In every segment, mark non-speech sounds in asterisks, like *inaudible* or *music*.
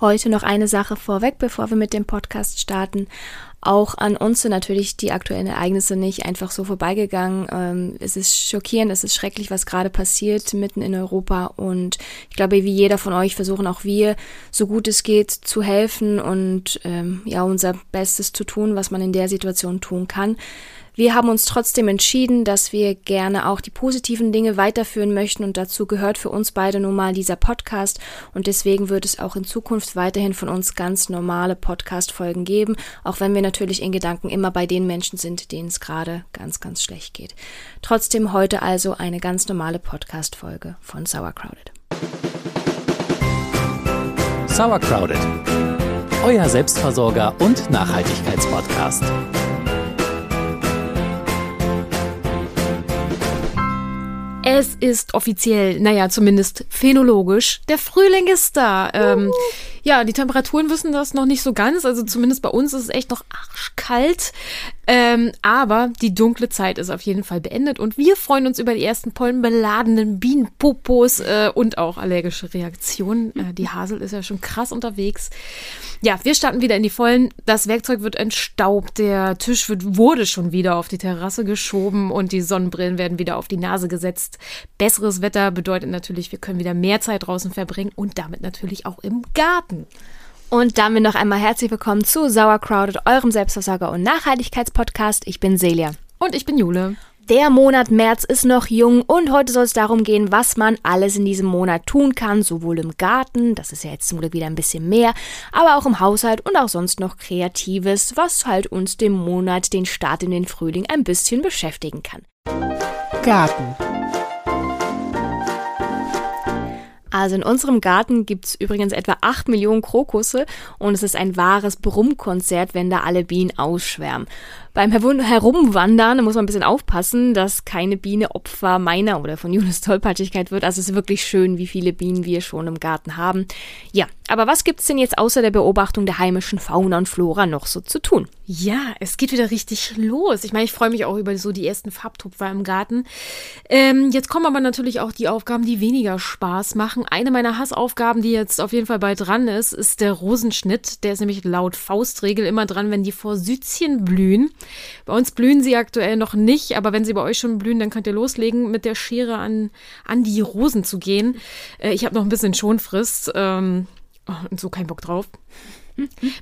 Heute noch eine Sache vorweg, bevor wir mit dem Podcast starten. Auch an uns sind natürlich die aktuellen Ereignisse nicht einfach so vorbeigegangen. Ähm, es ist schockierend, es ist schrecklich, was gerade passiert mitten in Europa. Und ich glaube, wie jeder von euch versuchen auch wir, so gut es geht, zu helfen und ähm, ja, unser Bestes zu tun, was man in der Situation tun kann. Wir haben uns trotzdem entschieden, dass wir gerne auch die positiven Dinge weiterführen möchten und dazu gehört für uns beide nun mal dieser Podcast und deswegen wird es auch in Zukunft weiterhin von uns ganz normale Podcast-Folgen geben, auch wenn wir natürlich in Gedanken immer bei den Menschen sind, denen es gerade ganz, ganz schlecht geht. Trotzdem heute also eine ganz normale Podcast-Folge von Sauercrowded. Sauercrowded, euer Selbstversorger und Nachhaltigkeitspodcast. Es ist offiziell, naja, zumindest phänologisch, der Frühling ist da. Ähm, ja, die Temperaturen wissen das noch nicht so ganz. Also zumindest bei uns ist es echt noch arschkalt. Ähm, aber die dunkle Zeit ist auf jeden Fall beendet und wir freuen uns über die ersten pollenbeladenen Bienenpopos äh, und auch allergische Reaktionen. Äh, die *laughs* Hasel ist ja schon krass unterwegs. Ja, wir starten wieder in die Vollen. Das Werkzeug wird entstaubt, der Tisch wird, wurde schon wieder auf die Terrasse geschoben und die Sonnenbrillen werden wieder auf die Nase gesetzt. Besseres Wetter bedeutet natürlich, wir können wieder mehr Zeit draußen verbringen und damit natürlich auch im Garten. Und damit noch einmal herzlich willkommen zu Sauercrowded, eurem Selbstversorger- und Nachhaltigkeitspodcast. Ich bin Celia. Und ich bin Jule. Der Monat März ist noch jung und heute soll es darum gehen, was man alles in diesem Monat tun kann, sowohl im Garten, das ist ja jetzt zum Glück wieder ein bisschen mehr, aber auch im Haushalt und auch sonst noch Kreatives, was halt uns dem Monat, den Start in den Frühling, ein bisschen beschäftigen kann. Garten. Also in unserem Garten gibt's übrigens etwa 8 Millionen Krokusse und es ist ein wahres Brummkonzert, wenn da alle Bienen ausschwärmen. Beim Herumwandern muss man ein bisschen aufpassen, dass keine Biene Opfer meiner oder von Julis Tollpatschigkeit wird. Also es ist wirklich schön, wie viele Bienen wir schon im Garten haben. Ja, aber was gibt's denn jetzt außer der Beobachtung der heimischen Fauna und Flora noch so zu tun? Ja, es geht wieder richtig los. Ich meine, ich freue mich auch über so die ersten Farbtupfer im Garten. Ähm, jetzt kommen aber natürlich auch die Aufgaben, die weniger Spaß machen. Eine meiner Hassaufgaben, die jetzt auf jeden Fall bald dran ist, ist der Rosenschnitt. Der ist nämlich laut Faustregel immer dran, wenn die Forsythien blühen. Bei uns blühen sie aktuell noch nicht, aber wenn sie bei euch schon blühen, dann könnt ihr loslegen, mit der Schere an, an die Rosen zu gehen. Äh, ich habe noch ein bisschen Schonfrist ähm, oh, und so keinen Bock drauf.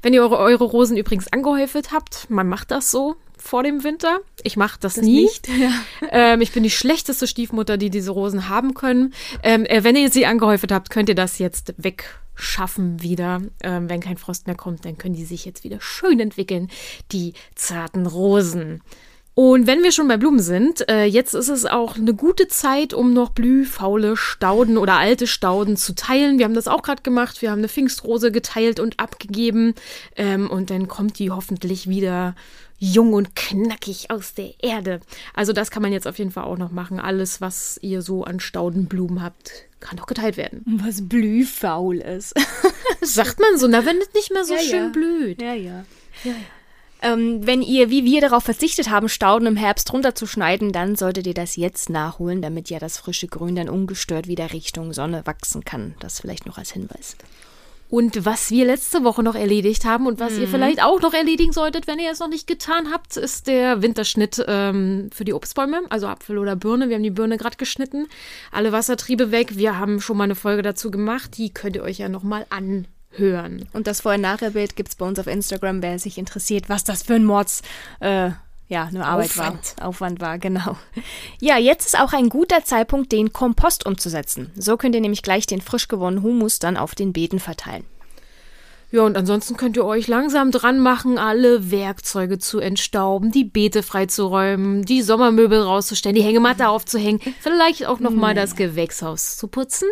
Wenn ihr eure, eure Rosen übrigens angehäufelt habt, man macht das so vor dem Winter. Ich mache das, das, nie. Nicht, *laughs* ja. ähm, ich bin die schlechteste Stiefmutter, die diese Rosen haben können. Ähm, äh, wenn ihr sie angehäufelt habt, könnt ihr das jetzt wegschaffen wieder. Ähm, wenn kein Frost mehr kommt, dann können die sich jetzt wieder schön entwickeln, die zarten Rosen. Und wenn wir schon bei Blumen sind, äh, jetzt ist es auch eine gute Zeit, um noch blühfaule Stauden oder alte Stauden zu teilen. Wir haben das auch gerade gemacht. Wir haben eine Pfingstrose geteilt und abgegeben. Ähm, und dann kommt die hoffentlich wieder jung und knackig aus der Erde. Also das kann man jetzt auf jeden Fall auch noch machen. Alles, was ihr so an Staudenblumen habt, kann doch geteilt werden. Was blühfaul ist. *laughs* Sagt man so, na, wenn es nicht mehr so ja, schön ja. blüht. Ja, ja. ja, ja. Ähm, wenn ihr, wie wir, darauf verzichtet haben, Stauden im Herbst runterzuschneiden, dann solltet ihr das jetzt nachholen, damit ja das frische Grün dann ungestört wieder Richtung Sonne wachsen kann. Das vielleicht noch als Hinweis. Und was wir letzte Woche noch erledigt haben und was mhm. ihr vielleicht auch noch erledigen solltet, wenn ihr es noch nicht getan habt, ist der Winterschnitt ähm, für die Obstbäume, also Apfel oder Birne. Wir haben die Birne gerade geschnitten, alle Wassertriebe weg. Wir haben schon mal eine Folge dazu gemacht, die könnt ihr euch ja noch mal an hören. Und das Vorher-Nachher-Bild gibt es bei uns auf Instagram, wer sich interessiert, was das für ein Mords, äh, ja, eine Arbeit Aufwand. war. Aufwand war, genau. Ja, jetzt ist auch ein guter Zeitpunkt, den Kompost umzusetzen. So könnt ihr nämlich gleich den frisch gewonnenen Humus dann auf den Beeten verteilen. Ja, und ansonsten könnt ihr euch langsam dran machen, alle Werkzeuge zu entstauben, die Beete freizuräumen, die Sommermöbel rauszustellen, die Hängematte aufzuhängen, vielleicht auch nochmal nee. das Gewächshaus zu putzen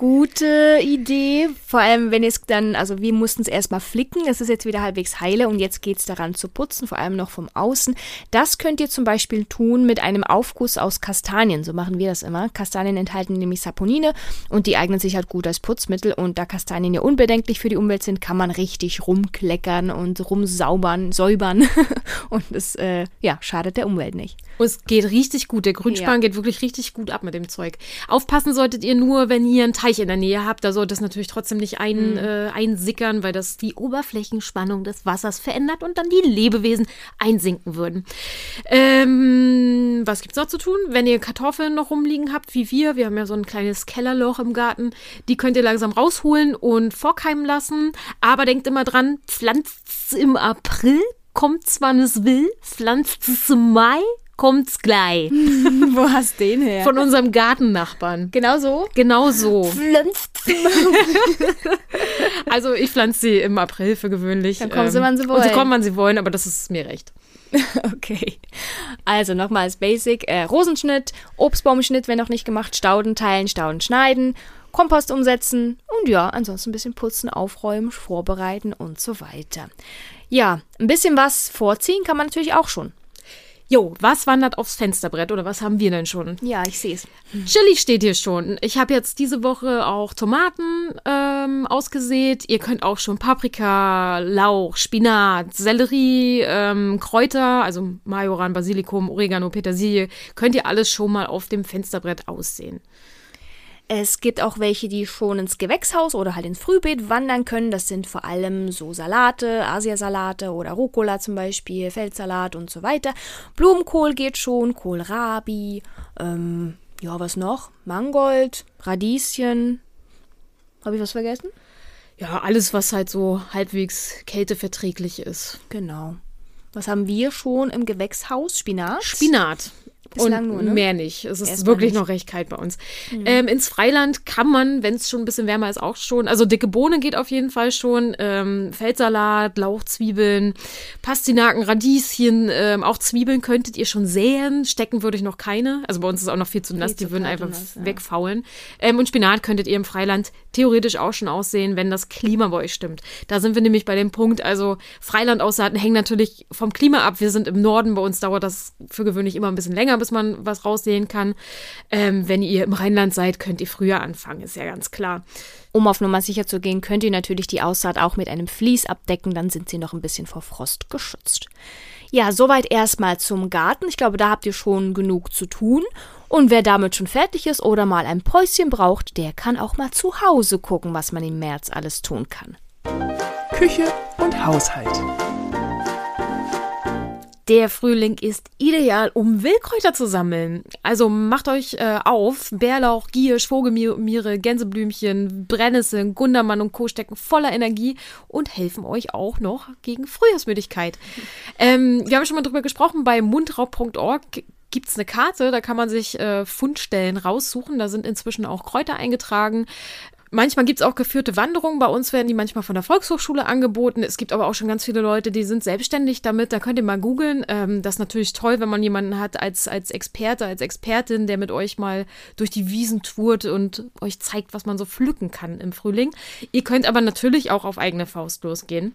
gute Idee. Vor allem, wenn es dann, also wir mussten es erstmal flicken. Es ist jetzt wieder halbwegs heile und jetzt geht es daran zu putzen, vor allem noch vom Außen. Das könnt ihr zum Beispiel tun mit einem Aufguss aus Kastanien. So machen wir das immer. Kastanien enthalten nämlich Saponine und die eignen sich halt gut als Putzmittel. Und da Kastanien ja unbedenklich für die Umwelt sind, kann man richtig rumkleckern und rumsaubern, säubern. *laughs* und es, äh, ja, schadet der Umwelt nicht. Und es geht richtig gut. Der Grünspan ja. geht wirklich richtig gut ab mit dem Zeug. Aufpassen solltet ihr nur, wenn ihr ein Teil Teich in der Nähe habt, da sollte es natürlich trotzdem nicht ein, äh, einsickern, weil das die Oberflächenspannung des Wassers verändert und dann die Lebewesen einsinken würden. Ähm, was gibt's noch zu tun? Wenn ihr Kartoffeln noch rumliegen habt, wie wir, wir haben ja so ein kleines Kellerloch im Garten, die könnt ihr langsam rausholen und vorkeimen lassen. Aber denkt immer dran, pflanzt im April, kommt's wann es will, pflanzt es im Mai, kommt's gleich. *laughs* Wo hast du den her? Von unserem Gartennachbarn. genau so? Genau so. Pflanzt. *laughs* Also ich pflanze sie im April für gewöhnlich. Dann kommen sie, wann sie Und sie wollen. kommen, wann sie wollen, aber das ist mir recht. *laughs* Okay. Also nochmal als Basic: äh, Rosenschnitt, Obstbaumschnitt, wenn noch nicht gemacht, Stauden teilen, Stauden schneiden, Kompost umsetzen und ja, ansonsten ein bisschen putzen, aufräumen, vorbereiten und so weiter. Ja, ein bisschen was vorziehen kann man natürlich auch schon. Jo, was wandert aufs Fensterbrett oder was haben wir denn schon? Ja, ich sehe es. Chili steht hier schon. Ich habe jetzt diese Woche auch Tomaten ähm, ausgesät. Ihr könnt auch schon Paprika, Lauch, Spinat, Sellerie, ähm, Kräuter, also Majoran, Basilikum, Oregano, Petersilie, könnt ihr alles schon mal auf dem Fensterbrett aussehen. Es gibt auch welche, die schon ins Gewächshaus oder halt ins Frühbeet wandern können. Das sind vor allem so Salate, Asiasalate oder Rucola zum Beispiel, Feldsalat und so weiter. Blumenkohl geht schon, Kohlrabi, ähm, ja, was noch? Mangold, Radieschen. Habe ich was vergessen? Ja, alles, was halt so halbwegs kälteverträglich ist. Genau. Was haben wir schon im Gewächshaus? Spinat? Spinat. Bislang und nur, ne? mehr nicht. Es ist Erstmal wirklich nicht. Mhm. noch recht kalt bei uns. Ähm, ins Freiland kann man, wenn es schon ein bisschen wärmer ist, auch schon. Also dicke Bohne geht auf jeden Fall schon. Ähm, Feldsalat, Lauchzwiebeln, Pastinaken, Radieschen, ähm, auch Zwiebeln könntet ihr schon säen. Stecken würde ich noch keine. Also bei uns ist auch noch viel zu nass. zu Die würden einfach nass, ja. wegfaulen. Ähm, und Spinat könntet ihr im Freiland theoretisch auch schon aussehen, wenn das Klima bei euch stimmt. Da sind wir nämlich bei dem Punkt, also Freiland aussaaten hängt natürlich vom Klima ab. Wir sind im Norden, bei uns dauert das für gewöhnlich immer ein bisschen länger, bis man was raussehen kann. Ähm, wenn ihr im Rheinland seid, könnt ihr früher anfangen, ist ja ganz klar. Um auf Nummer sicher zu gehen, könnt ihr natürlich die Aussaat auch mit einem Vlies abdecken, dann sind sie noch ein bisschen vor Frost geschützt. Ja, soweit erstmal zum Garten. Ich glaube, da habt ihr schon genug zu tun. Und wer damit schon fertig ist oder mal ein Päuschen braucht, der kann auch mal zu Hause gucken, was man im März alles tun kann. Küche und Haushalt. Der Frühling ist ideal, um Wildkräuter zu sammeln. Also macht euch äh, auf. Bärlauch, Giersch, Vogelmiere, Gänseblümchen, Brennnesseln, Gundermann und Co. stecken voller Energie und helfen euch auch noch gegen Frühjahrsmüdigkeit. *laughs* Ähm, wir haben schon mal drüber gesprochen, bei mundraub.org gibt es eine Karte, da kann man sich äh, Fundstellen raussuchen. Da sind inzwischen auch Kräuter eingetragen. Manchmal gibt es auch geführte Wanderungen. Bei uns werden die manchmal von der Volkshochschule angeboten. Es gibt aber auch schon ganz viele Leute, die sind selbstständig damit. Da könnt ihr mal googeln. Ähm, das ist natürlich toll, wenn man jemanden hat als, als Experte, als Expertin, der mit euch mal durch die Wiesen tourt und euch zeigt, was man so pflücken kann im Frühling. Ihr könnt aber natürlich auch auf eigene Faust losgehen.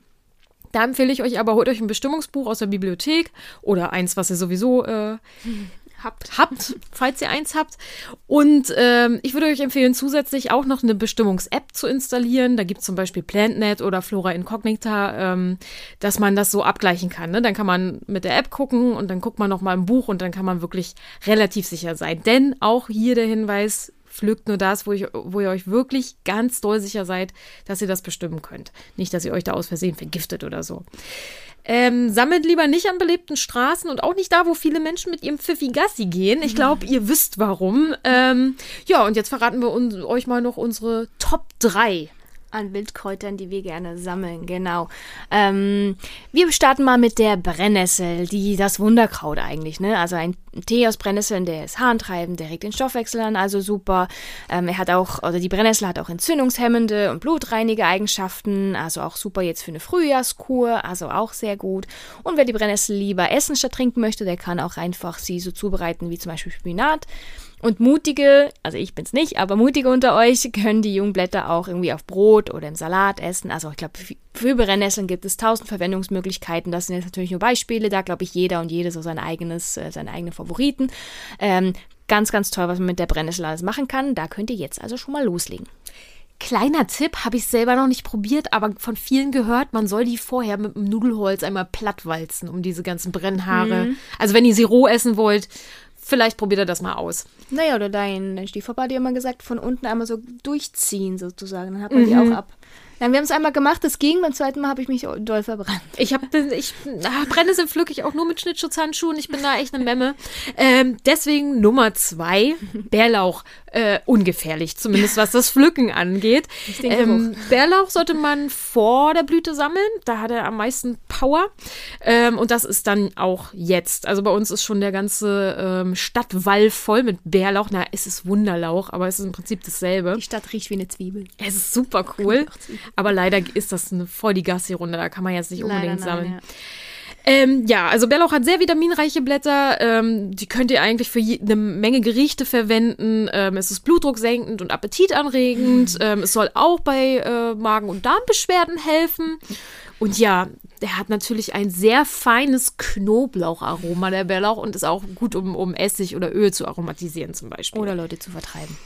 Da empfehle ich euch aber, holt euch ein Bestimmungsbuch aus der Bibliothek oder eins, was ihr sowieso äh, habt, habt, falls ihr eins habt. Und ähm, ich würde euch empfehlen, zusätzlich auch noch eine Bestimmungs-App zu installieren. Da gibt es zum Beispiel PlantNet oder Flora Incognita, ähm, dass man das so abgleichen kann. Ne? Dann kann man mit der App gucken und dann guckt man noch mal im Buch und dann kann man wirklich relativ sicher sein. Denn auch hier der Hinweis, pflückt nur das, wo, ich, wo ihr euch wirklich ganz doll sicher seid, dass ihr das bestimmen könnt. Nicht, dass ihr euch da aus Versehen vergiftet oder so. Ähm, sammelt lieber nicht an belebten Straßen und auch nicht da, wo viele Menschen mit ihrem Pfiffi Gassi gehen. Ich glaube, ihr wisst warum. Ähm, ja, und jetzt verraten wir uns, euch mal noch unsere Top 3. An Wildkräutern, die wir gerne sammeln, genau. Ähm, wir starten mal mit der Brennnessel, die das Wunderkraut eigentlich, ne? Also ein Tee aus Brennnesseln, der ist harntreibend, der regt den Stoffwechsel an, also super. Ähm, er hat auch, oder die Brennnessel hat auch entzündungshemmende und blutreinige Eigenschaften, also auch super jetzt für eine Frühjahrskur, also auch sehr gut. Und wer die Brennnessel lieber essen statt trinken möchte, der kann auch einfach sie so zubereiten wie zum Beispiel Spinat. Und mutige, also ich bin's nicht, aber mutige unter euch *laughs* können die Jungblätter auch irgendwie auf Brot oder im Salat essen. Also ich glaube, für Brennnesseln gibt es tausend Verwendungsmöglichkeiten. Das sind jetzt natürlich nur Beispiele. Da glaube ich jeder und jede so sein eigenes, äh, seine eigenen Favoriten. Ähm, ganz, ganz toll, was man mit der Brennnessel alles machen kann. Da könnt ihr jetzt also schon mal loslegen. Kleiner Tipp, habe ich selber noch nicht probiert, aber von vielen gehört, man soll die vorher mit dem Nudelholz einmal plattwalzen, um diese ganzen Brennhaare. Also wenn ihr sie roh essen wollt, vielleicht probiert er das mal aus. Naja, oder dein, dein Stiefvater hat ja immer gesagt, von unten einmal so durchziehen sozusagen. Dann hat man die auch ab. Nein, wir haben es einmal gemacht, das ging. Beim zweiten Mal habe ich mich doll verbrannt. Ich habe, ich ah, Brennnesseln pflücke ich auch nur mit Schnittschutzhandschuhen. Ich bin da echt eine Memme. Ähm, deswegen Nummer zwei, *laughs* Bärlauch. Äh, ungefährlich, zumindest was das Pflücken angeht. Ähm, Bärlauch sollte man vor der Blüte sammeln. Da hat er am meisten Power. Ähm, und das ist dann auch jetzt. Also bei uns ist schon der ganze ähm, Stadtwall voll mit Bärlauch. Na, es ist Wunderlauch, aber es ist im Prinzip dasselbe. Die Stadt riecht wie eine Zwiebel. Es ist super cool. Aber leider ist das eine voll die Gassi-Runde, da kann man jetzt nicht unbedingt Leider nein, sammeln. ja. Ähm, ja, also Bärlauch hat sehr vitaminreiche Blätter. Ähm, die könnt ihr eigentlich für je, eine Menge Gerichte verwenden. Ähm, es ist blutdrucksenkend und appetitanregend. Ähm, es soll auch bei äh, Magen- und Darmbeschwerden helfen. Und ja, der hat natürlich ein sehr feines Knoblaucharoma, der Bärlauch, und ist auch gut, um, um Essig oder Öl zu aromatisieren zum Beispiel. Oder Leute zu vertreiben.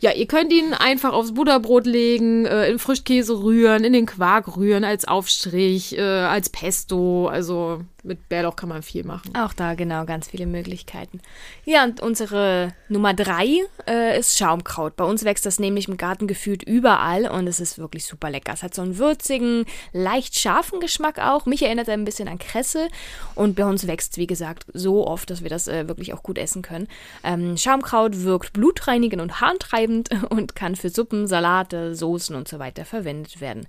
Ja, ihr könnt ihn einfach aufs Butterbrot legen, äh, in Frischkäse rühren, in den Quark rühren, als Aufstrich, äh, als Pesto. Also mit Bärlauch kann man viel machen. Auch da genau ganz viele Möglichkeiten. Ja, und unsere Nummer drei äh, ist Schaumkraut. Bei uns wächst das nämlich im Garten gefühlt überall und es ist wirklich super lecker. Es hat so einen würzigen, leicht scharfen Geschmack auch. Mich erinnert er ein bisschen an Kresse und bei uns wächst, wie gesagt, so oft, dass wir das äh, wirklich auch gut essen können. Ähm, Schaumkraut wirkt blutreinigend und harntreibend *laughs* und kann für Suppen, Salate, Soßen und so weiter verwendet werden.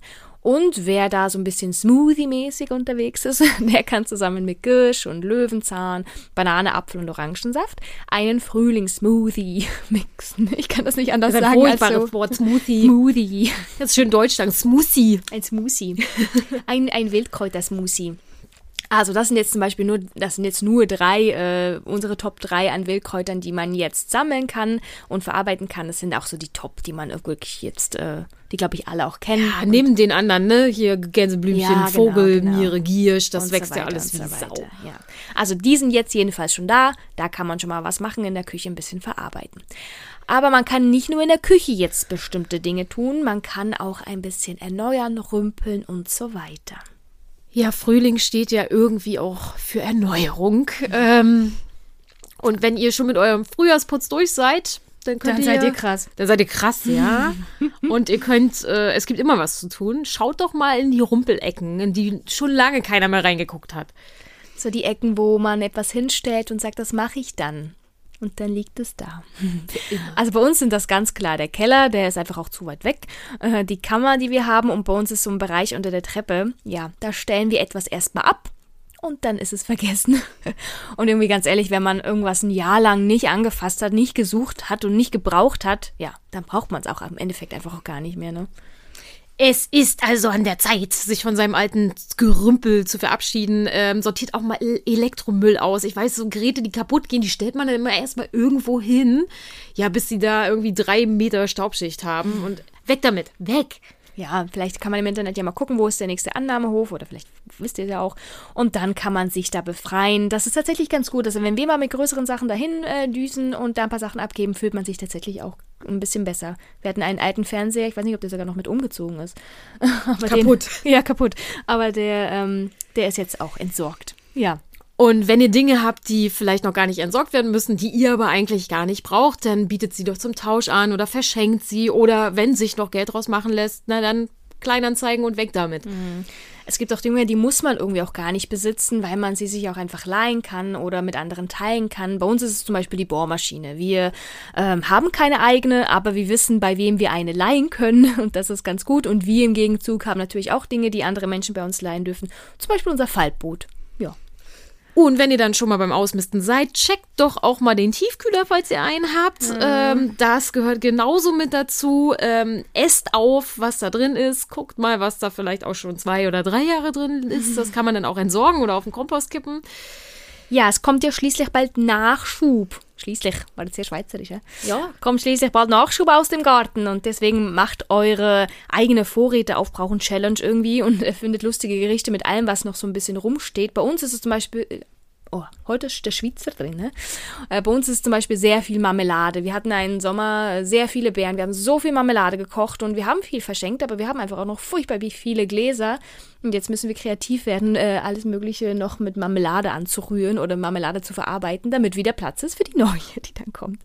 Und wer da so ein bisschen Smoothie-mäßig unterwegs ist, *laughs* der kann zusammen mit Girsch und Löwenzahn, Banane, Apfel und Orangensaft einen Frühlingssmoothie *laughs* mixen. Ich kann das nicht anders Das ist ein sagen als so. Wort, Smoothie. Smoothie. Jetzt schön Deutsch sagen, Smoothie. Ein Smoothie. Ein, ein Wildkräuter-Smoothie. Also das sind jetzt zum Beispiel nur, das sind jetzt nur drei, äh, unsere Top 3 an Wildkräutern, die man jetzt sammeln kann und verarbeiten kann. Das sind auch so die Top, die man wirklich jetzt, äh, die glaube ich alle auch kennen. Ja, neben den anderen, ne? Hier Gänseblümchen, Ja, genau, Vogel, genau. Miere, Giersch, das und wächst so ja weiter alles wie so Sau. Ja. Also die sind jetzt jedenfalls schon da. Da kann man schon mal was machen in der Küche, ein bisschen verarbeiten. Aber man kann nicht nur in der Küche jetzt bestimmte Dinge tun, man kann auch ein bisschen erneuern, rümpeln und so weiter. Ja, Frühling steht ja irgendwie auch für Erneuerung. Ähm, und wenn ihr schon mit eurem Frühjahrsputz durch seid, dann könnt Dann ihr, seid ihr krass. Dann seid ihr krass, ja. *laughs* und ihr könnt, äh, es gibt immer was zu tun. Schaut doch mal in die Rumpelecken, in die schon lange keiner mehr reingeguckt hat. So die Ecken, wo man etwas hinstellt und sagt, das mache ich dann. Und dann liegt es da. Also bei uns sind das ganz klar der Keller, der ist einfach auch zu weit weg. Äh, Die Kammer, die wir haben, und bei uns ist so ein Bereich unter der Treppe. Ja, da stellen wir etwas erstmal ab und dann ist es vergessen. *laughs* Und irgendwie ganz ehrlich, wenn man irgendwas ein Jahr lang nicht angefasst hat, nicht gesucht hat und nicht gebraucht hat, ja, dann braucht man es auch im Endeffekt einfach auch gar nicht mehr, ne? Es ist also an der Zeit, sich von seinem alten Gerümpel zu verabschieden. Ähm, sortiert auch mal E- Elektromüll aus. Ich weiß, so Geräte, die kaputt gehen, die stellt man dann immer erstmal irgendwo hin. Ja, bis sie da irgendwie drei Meter Staubschicht haben. Und weg damit. Weg. Ja, vielleicht kann man im Internet ja mal gucken, wo ist der nächste Annahmehof oder vielleicht wisst ihr es ja auch. Und dann kann man sich da befreien. Das ist tatsächlich ganz gut. Also wenn wir mal mit größeren Sachen dahin äh, düsen und da ein paar Sachen abgeben, fühlt man sich tatsächlich auch ein bisschen besser. Wir hatten einen alten Fernseher, ich weiß nicht, ob der sogar noch mit umgezogen ist. *laughs* Aber Kaputt. Den, ja, kaputt. Aber der, ähm, der ist jetzt auch entsorgt. Ja. Und wenn ihr Dinge habt, die vielleicht noch gar nicht entsorgt werden müssen, die ihr aber eigentlich gar nicht braucht, dann bietet sie doch zum Tausch an oder verschenkt sie oder wenn sich noch Geld draus machen lässt, na dann Kleinanzeigen und weg damit. Es gibt auch Dinge, die muss man irgendwie auch gar nicht besitzen, weil man sie sich auch einfach leihen kann oder mit anderen teilen kann. Bei uns ist es zum Beispiel die Bohrmaschine. Wir ähm, haben keine eigene, aber wir wissen, bei wem wir eine leihen können *laughs* und das ist ganz gut. Und wir im Gegenzug haben natürlich auch Dinge, die andere Menschen bei uns leihen dürfen. Zum Beispiel unser Faltboot. Und wenn ihr dann schon mal beim Ausmisten seid, checkt doch auch mal den Tiefkühler, falls ihr einen habt. Ähm, das gehört genauso mit dazu. Ähm, esst auf, was da drin ist. Guckt mal, was da vielleicht auch schon zwei oder drei Jahre drin ist. Das kann man dann auch entsorgen oder auf den Kompost kippen. Ja, es kommt ja schließlich bald Nachschub. Schließlich, war das sehr schweizerisch, ja? Ja. Kommt schließlich bald Nachschub aus dem Garten und deswegen macht eure eigene Vorräte aufbrauchen Challenge irgendwie und *laughs* erfindet lustige Gerichte mit allem, was noch so ein bisschen rumsteht. Bei uns ist es zum Beispiel äh, Oh, heute ist der Schweizer drin. Ne? Äh, bei uns ist zum Beispiel sehr viel Marmelade. Wir hatten einen Sommer sehr viele Beeren. Wir haben so viel Marmelade gekocht und wir haben viel verschenkt, aber wir haben einfach auch noch furchtbar viele Gläser. Und jetzt müssen wir kreativ werden, äh, alles Mögliche noch mit Marmelade anzurühren oder Marmelade zu verarbeiten, damit wieder Platz ist für die neue, die dann kommt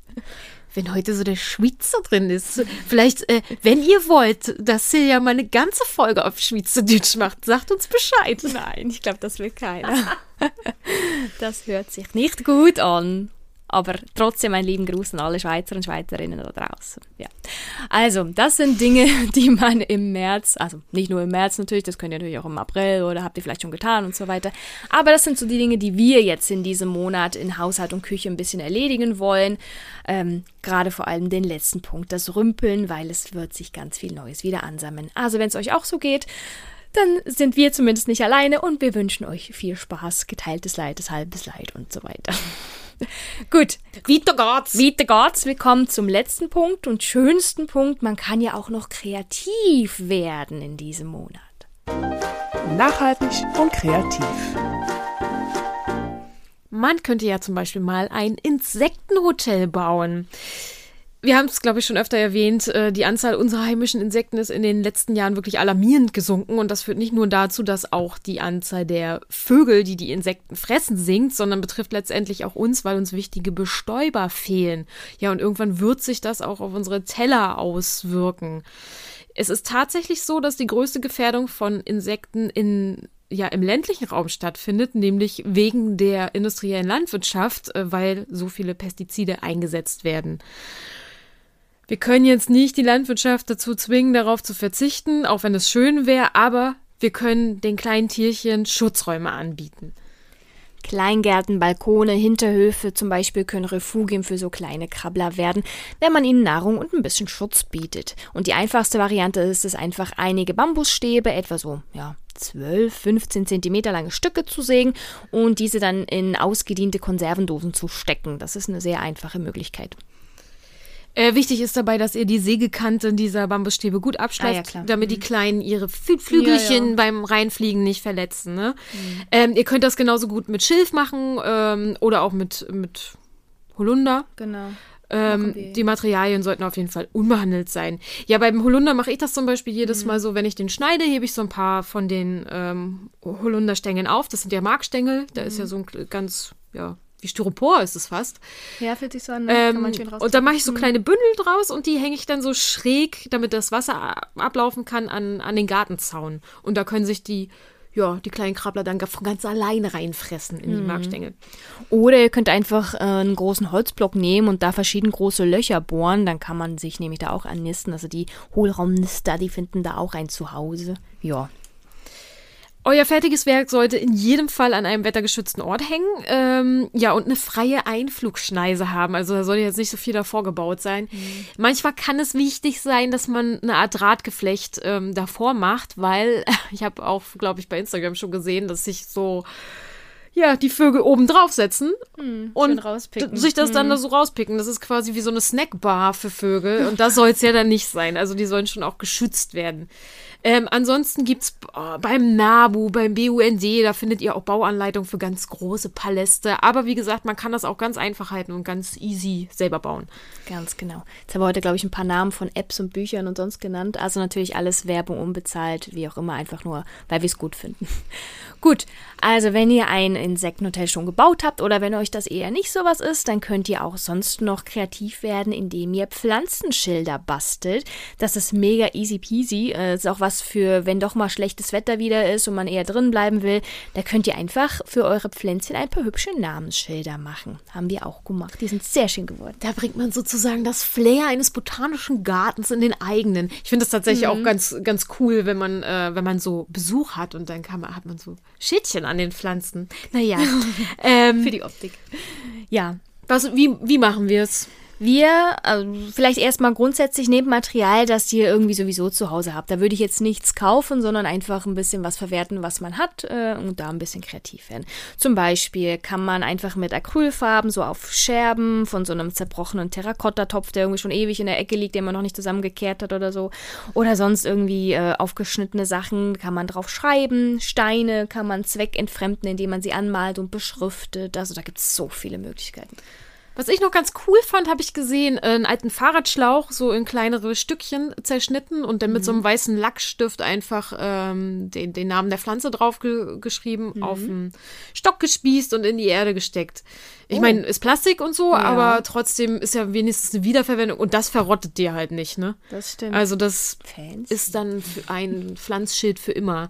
wenn heute so der Schweizer drin ist. Vielleicht, äh, wenn ihr wollt, dass Silja mal eine ganze Folge auf Schweizerdeutsch macht, sagt uns Bescheid. Nein, ich glaube, das will keiner. *laughs* das hört sich nicht gut an. Aber trotzdem einen lieben Gruß an alle Schweizer und Schweizerinnen da draußen. Ja. Also, das sind Dinge, *laughs* die man im März, also nicht nur im März natürlich, das könnt ihr natürlich auch im April oder habt ihr vielleicht schon getan und so weiter. Aber das sind so die Dinge, die wir jetzt in diesem Monat in Haushalt und Küche ein bisschen erledigen wollen. Ähm, Gerade vor allem den letzten Punkt, das Rümpeln, weil es wird sich ganz viel Neues wieder ansammeln. Also, wenn es euch auch so geht, dann sind wir zumindest nicht alleine und wir wünschen euch viel Spaß, geteiltes Leid, das halbes Leid und so weiter. *laughs* Gut, weiter geht's. Weiter geht's. Wir kommen zum letzten Punkt und schönsten Punkt. Man kann ja auch noch kreativ werden in diesem Monat. Nachhaltig und kreativ. Man könnte ja zum Beispiel mal ein Insektenhotel bauen. Wir haben es, glaube ich, schon öfter erwähnt, äh, die Anzahl unserer heimischen Insekten ist in den letzten Jahren wirklich alarmierend gesunken und das führt nicht nur dazu, dass auch die Anzahl der Vögel, die die Insekten fressen, sinkt, sondern betrifft letztendlich auch uns, weil uns wichtige Bestäuber fehlen. Ja, und irgendwann wird sich das auch auf unsere Teller auswirken. Es ist tatsächlich so, dass die größte Gefährdung von Insekten in ja im ländlichen Raum stattfindet, nämlich wegen der industriellen Landwirtschaft, äh, weil so viele Pestizide eingesetzt werden. Wir können jetzt nicht die Landwirtschaft dazu zwingen, darauf zu verzichten, auch wenn es schön wäre, aber wir können den kleinen Tierchen Schutzräume anbieten. Kleingärten, Balkone, Hinterhöfe zum Beispiel können Refugien für so kleine Krabbler werden, wenn man ihnen Nahrung und ein bisschen Schutz bietet. Und die einfachste Variante ist es einfach, einige Bambusstäbe, etwa so, ja, 12, 15 Zentimeter lange Stücke zu sägen und diese dann in ausgediente Konservendosen zu stecken. Das ist eine sehr einfache Möglichkeit. Äh, wichtig ist dabei, dass ihr die Sägekanten dieser Bambusstäbe gut abschleift, ah, ja, damit mhm. die Kleinen ihre Flü Flügelchen ja, ja. beim Reinfliegen nicht verletzen. Ne? Mhm. Ähm, ihr könnt das genauso gut mit Schilf machen ähm, oder auch mit, mit Holunder. Genau. Ähm, die Materialien sollten auf jeden Fall unbehandelt sein. Ja, beim Holunder mache ich das zum Beispiel jedes mhm. Mal so, wenn ich den schneide, hebe ich so ein paar von den ähm, Holunderstängeln auf. Das sind ja Markstängel. Da ist ja mhm. so ein ganz, ja, wie Styropor ist es fast. Ja, fühlt sich so an. Ne? Ähm, und da mache ich so kleine Bündel draus und die hänge ich dann so schräg, damit das Wasser ablaufen kann, an, an den Gartenzaun. Und da können sich die ja, die kleinen Krabbler dann von ganz alleine reinfressen in die mhm. Markstängel. Oder ihr könnt einfach äh, einen großen Holzblock nehmen und da verschiedene große Löcher bohren. Dann kann man sich nämlich da auch annisten. Also die Hohlraumnister, die finden da auch ein Zuhause. Ja, euer fertiges Werk sollte in jedem Fall an einem wettergeschützten Ort hängen. Ähm, ja, und eine freie Einflugschneise haben. Also da soll jetzt nicht so viel davor gebaut sein. Mhm. Manchmal kann es wichtig sein, dass man eine Art Drahtgeflecht ähm, davor macht, weil *laughs* ich habe auch, glaube ich, bei Instagram schon gesehen, dass sich so ja, die Vögel oben draufsetzen hm, und sich das dann hm. da so rauspicken. Das ist quasi wie so eine Snackbar für Vögel und das soll es ja dann nicht sein. Also die sollen schon auch geschützt werden. Ähm, ansonsten gibt es oh, beim NABU, beim BUND, da findet ihr auch Bauanleitungen für ganz große Paläste. Aber wie gesagt, man kann das auch ganz einfach halten und ganz easy selber bauen. Ganz genau. Jetzt haben wir heute, glaube ich, ein paar Namen von Apps und Büchern und sonst genannt. Also natürlich alles Werbung unbezahlt, wie auch immer, einfach nur, weil wir es gut finden. *laughs* gut, also wenn ihr ein Insektenhotel schon gebaut habt oder wenn euch das eher nicht sowas ist, dann könnt ihr auch sonst noch kreativ werden, indem ihr Pflanzenschilder bastelt. Das ist mega easy peasy. Das äh, ist auch was was für, wenn doch mal schlechtes Wetter wieder ist und man eher drin bleiben will, da könnt ihr einfach für eure Pflänzchen ein paar hübsche Namensschilder machen. Haben wir auch gemacht. Die sind sehr schön geworden. Da bringt man sozusagen das Flair eines botanischen Gartens in den eigenen. Ich finde das tatsächlich mhm. auch ganz, ganz cool, wenn man, äh, wenn man so Besuch hat und dann kann man, hat man so Schädchen an den Pflanzen. Naja. *laughs* ähm, für die Optik. Ja. Was, wie, wie machen wir es? Wir, äh, vielleicht erstmal grundsätzlich nehmt Material, das ihr irgendwie sowieso zu Hause habt. Da würde ich jetzt nichts kaufen, sondern einfach ein bisschen was verwerten, was man hat äh, und da ein bisschen kreativ werden. Zum Beispiel kann man einfach mit Acrylfarben so auf Scherben von so einem zerbrochenen Terrakottatopf, der irgendwie schon ewig in der Ecke liegt, den man noch nicht zusammengekehrt hat oder so, oder sonst irgendwie äh, aufgeschnittene Sachen, kann man drauf schreiben. Steine kann man zweckentfremden, indem man sie anmalt und beschriftet. Also da gibt es so viele Möglichkeiten. Was ich noch ganz cool fand, habe ich gesehen, äh, einen alten Fahrradschlauch so in kleinere Stückchen zerschnitten und dann mit mhm. so einem mhm. weißen Lackstift einfach ähm, den, den Namen der Pflanze drauf ge geschrieben, mhm. auf einen Stock gespießt und in die Erde gesteckt. Ich oh. meine, ist Plastik und so, ja. aber trotzdem ist ja wenigstens eine Wiederverwendung und das verrottet dir halt nicht, ne? Das stimmt. Also das Fancy. ist dann ein Pflanzschild für immer.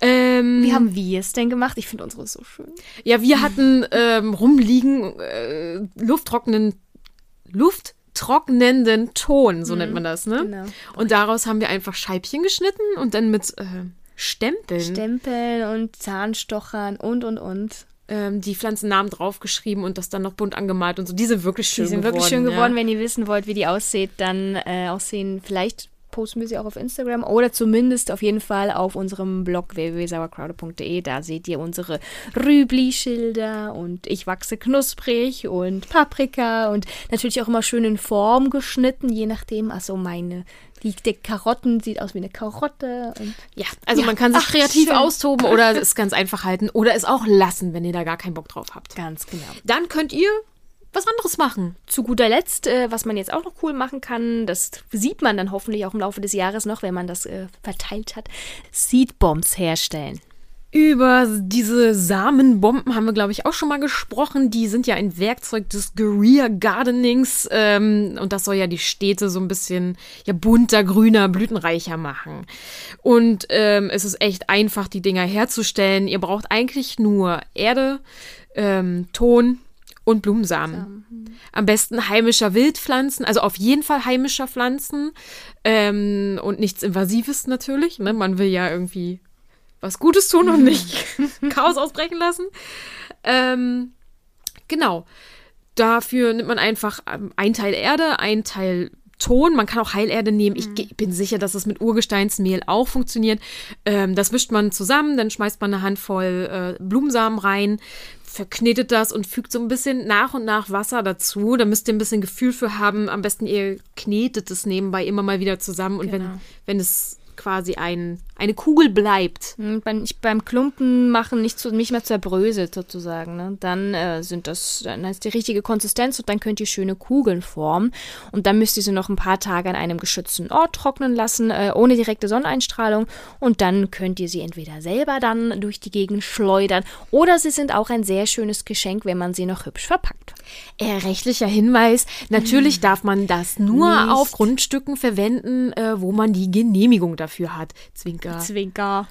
Ähm, Wie haben wir es denn gemacht? Ich finde unsere so schön. Ja, wir hatten ähm, rumliegen äh, lufttrocknen, lufttrocknenden Ton, so mhm, nennt man das, ne? Genau. Und daraus haben wir einfach Scheibchen geschnitten und dann mit äh, Stempeln. Stempeln und Zahnstochern und und und. Ähm, die Pflanzennamen draufgeschrieben und das dann noch bunt angemalt und so. Die sind wirklich schön geworden. Die sind geworden, wirklich schön geworden. Ja. Wenn ihr wissen wollt, wie die aussieht, dann äh, aussehen vielleicht posten wir sie auch auf Instagram oder zumindest auf jeden Fall auf unserem Blog www.sauerkraude.de. Da seht ihr unsere Rübli-Schilder und ich wachse knusprig und Paprika und natürlich auch immer schön in Form geschnitten, je nachdem. Also meine die, die Karotten sieht aus wie eine Karotte. ja, also ja, man kann sich ach, kreativ schön. austoben oder es ganz einfach halten oder es auch lassen, wenn ihr da gar keinen Bock drauf habt. Ganz genau. Dann könnt ihr was anderes machen. Zu guter Letzt, äh, was man jetzt auch noch cool machen kann, das sieht man dann hoffentlich auch im Laufe des Jahres noch, wenn man das äh, verteilt hat, Seedbombs herstellen. Über diese Samenbomben haben wir, glaube ich, auch schon mal gesprochen. Die sind ja ein Werkzeug des Guerilla Gardenings ähm, und das soll ja die Städte so ein bisschen ja bunter, grüner, blütenreicher machen. Und ähm, es ist echt einfach, die Dinger herzustellen. Ihr braucht eigentlich nur Erde, ähm, Ton, und Blumensamen. Mhm. Am besten heimischer Wildpflanzen, also auf jeden Fall heimischer Pflanzen ähm, und nichts Invasives natürlich. Ne? Man will ja irgendwie was Gutes tun und *laughs* nicht Chaos ausbrechen lassen. Ähm, genau. Dafür nimmt man einfach ähm, ein Teil Erde, ein Teil Ton. Man kann auch Heilerde nehmen. Ich mhm. bin sicher, dass das mit Urgesteinsmehl auch funktioniert. Ähm, das mischt man zusammen, dann schmeißt man eine Handvoll äh, Blumensamen rein, verknetet das und fügt so ein bisschen nach und nach Wasser dazu. Da müsst ihr ein bisschen Gefühl für haben. Am besten ihr knetet es nebenbei immer mal wieder zusammen. Und genau. wenn, wenn es quasi ein, eine Kugel bleibt. Hm, beim, beim Klumpen machen nicht, so, nicht mehr zerbröselt sozusagen. Ne? Dann äh, sind das, dann ist die richtige Konsistenz und dann könnt ihr schöne Kugeln formen. Und dann müsst ihr sie noch ein paar Tage an einem geschützten Ort trocknen lassen, äh, ohne direkte Sonneneinstrahlung. Und dann könnt ihr sie entweder selber dann durch die Gegend schleudern oder sie sind auch ein sehr schönes Geschenk, wenn man sie noch hübsch verpackt. Äh, rechtlicher Hinweis, natürlich hm. darf man das nur nicht. auf Grundstücken verwenden, äh, wo man die Genehmigung dafür hat. Zwinker. Zwinker.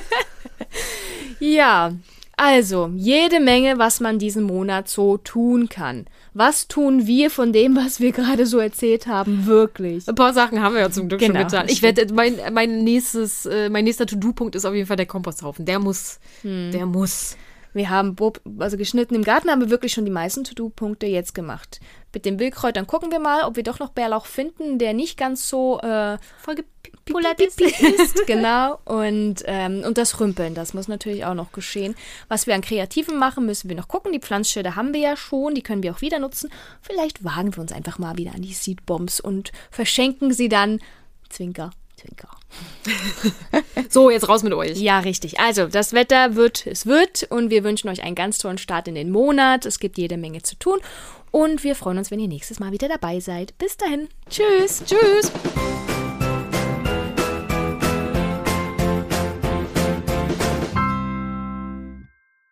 *laughs* ja, also jede Menge, was man diesen Monat so tun kann. Was tun wir von dem, was wir gerade so erzählt haben, wirklich? Ein paar Sachen haben wir ja zum Glück genau, schon getan. Ich werde, mein, mein nächstes, äh, mein nächster To-Do-Punkt ist auf jeden Fall der Komposthaufen. Der muss, hm. der muss. Wir haben Bob, also geschnitten im Garten haben wir wirklich schon die meisten To-Do-Punkte jetzt gemacht. Mit den Wildkräutern gucken wir mal, ob wir doch noch Bärlauch finden, der nicht ganz so äh, vollgepullert ist. ist. genau. Und, ähm, und das Rümpeln, das muss natürlich auch noch geschehen. Was wir an Kreativen machen, müssen wir noch gucken. Die Pflanzschilder haben wir ja schon, die können wir auch wieder nutzen. Vielleicht wagen wir uns einfach mal wieder an die Seedbombs und verschenken sie dann, Zwinker, Zwinker. *laughs* so, jetzt raus mit euch. Ja, richtig. Also, das Wetter wird, es wird und wir wünschen euch einen ganz tollen Start in den Monat. Es gibt jede Menge zu tun und wir freuen uns, wenn ihr nächstes Mal wieder dabei seid. Bis dahin. Tschüss. Tschüss.